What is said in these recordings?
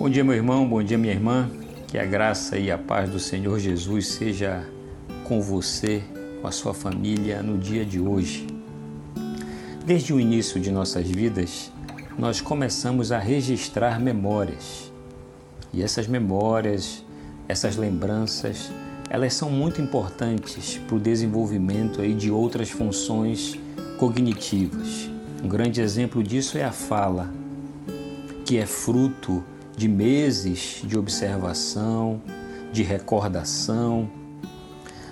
Bom dia, meu irmão, bom dia, minha irmã. Que a graça e a paz do Senhor Jesus seja com você, com a sua família no dia de hoje. Desde o início de nossas vidas, nós começamos a registrar memórias. E essas memórias, essas lembranças, elas são muito importantes para o desenvolvimento aí de outras funções cognitivas. Um grande exemplo disso é a fala, que é fruto de meses de observação, de recordação,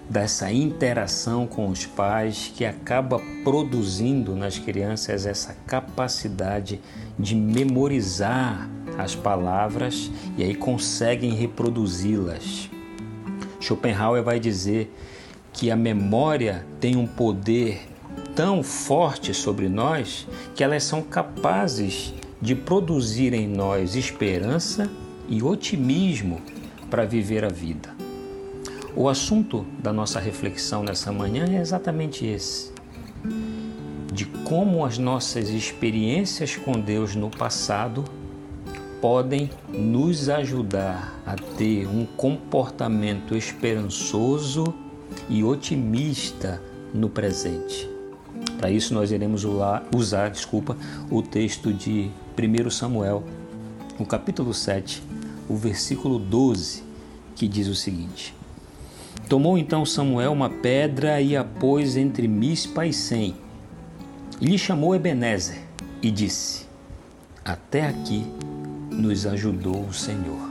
dessa interação com os pais que acaba produzindo nas crianças essa capacidade de memorizar as palavras e aí conseguem reproduzi-las. Schopenhauer vai dizer que a memória tem um poder tão forte sobre nós que elas são capazes de produzir em nós esperança e otimismo para viver a vida. O assunto da nossa reflexão nessa manhã é exatamente esse: de como as nossas experiências com Deus no passado podem nos ajudar a ter um comportamento esperançoso e otimista no presente. Para isso nós iremos usar, desculpa, o texto de 1 Samuel, no capítulo 7, o versículo 12, que diz o seguinte: Tomou então Samuel uma pedra e a pôs entre Mispa e Sem, e lhe chamou Ebenezer e disse: Até aqui nos ajudou o Senhor.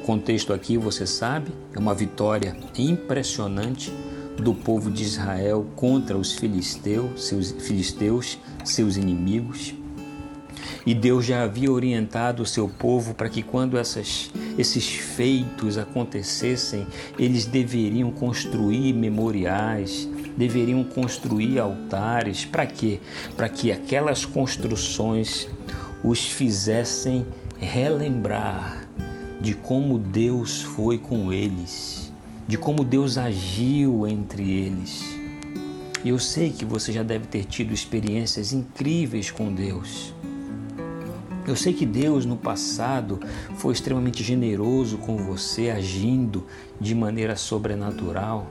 O contexto aqui, você sabe, é uma vitória impressionante do povo de Israel contra os filisteus, seus filisteus, seus inimigos. E Deus já havia orientado o seu povo para que quando essas, esses feitos acontecessem, eles deveriam construir memoriais, deveriam construir altares. Para quê? Para que aquelas construções os fizessem relembrar de como Deus foi com eles de como Deus agiu entre eles. Eu sei que você já deve ter tido experiências incríveis com Deus. Eu sei que Deus no passado foi extremamente generoso com você, agindo de maneira sobrenatural.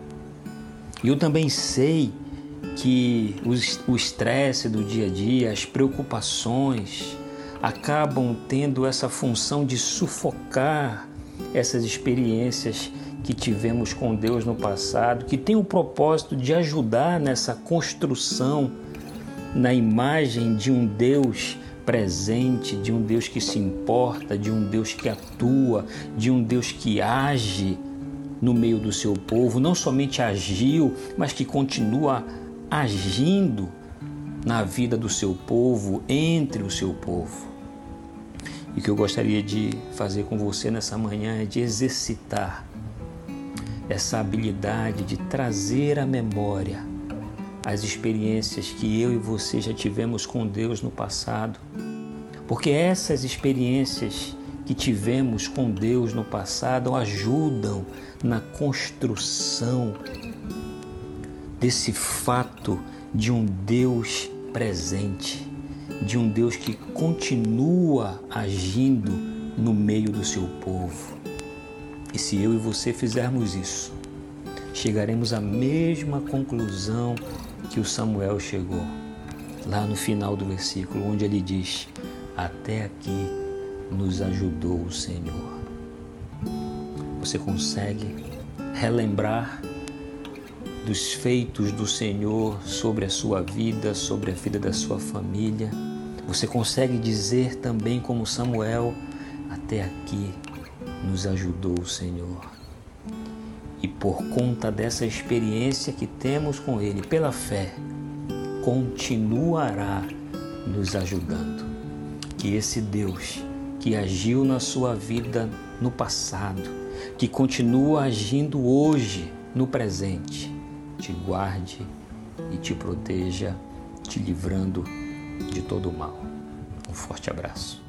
E eu também sei que o estresse do dia a dia, as preocupações, acabam tendo essa função de sufocar essas experiências que tivemos com Deus no passado, que tem o propósito de ajudar nessa construção na imagem de um Deus presente, de um Deus que se importa, de um Deus que atua, de um Deus que age no meio do seu povo, não somente agiu, mas que continua agindo na vida do seu povo, entre o seu povo. E o que eu gostaria de fazer com você nessa manhã é de exercitar essa habilidade de trazer à memória as experiências que eu e você já tivemos com Deus no passado. Porque essas experiências que tivemos com Deus no passado ajudam na construção desse fato de um Deus presente, de um Deus que continua agindo no meio do seu povo. E se eu e você fizermos isso, chegaremos à mesma conclusão que o Samuel chegou, lá no final do versículo, onde ele diz: Até aqui nos ajudou o Senhor. Você consegue relembrar dos feitos do Senhor sobre a sua vida, sobre a vida da sua família? Você consegue dizer também, como Samuel, até aqui nos ajudou o Senhor. E por conta dessa experiência que temos com Ele, pela fé, continuará nos ajudando. Que esse Deus que agiu na sua vida no passado, que continua agindo hoje no presente, te guarde e te proteja, te livrando de todo o mal. Um forte abraço.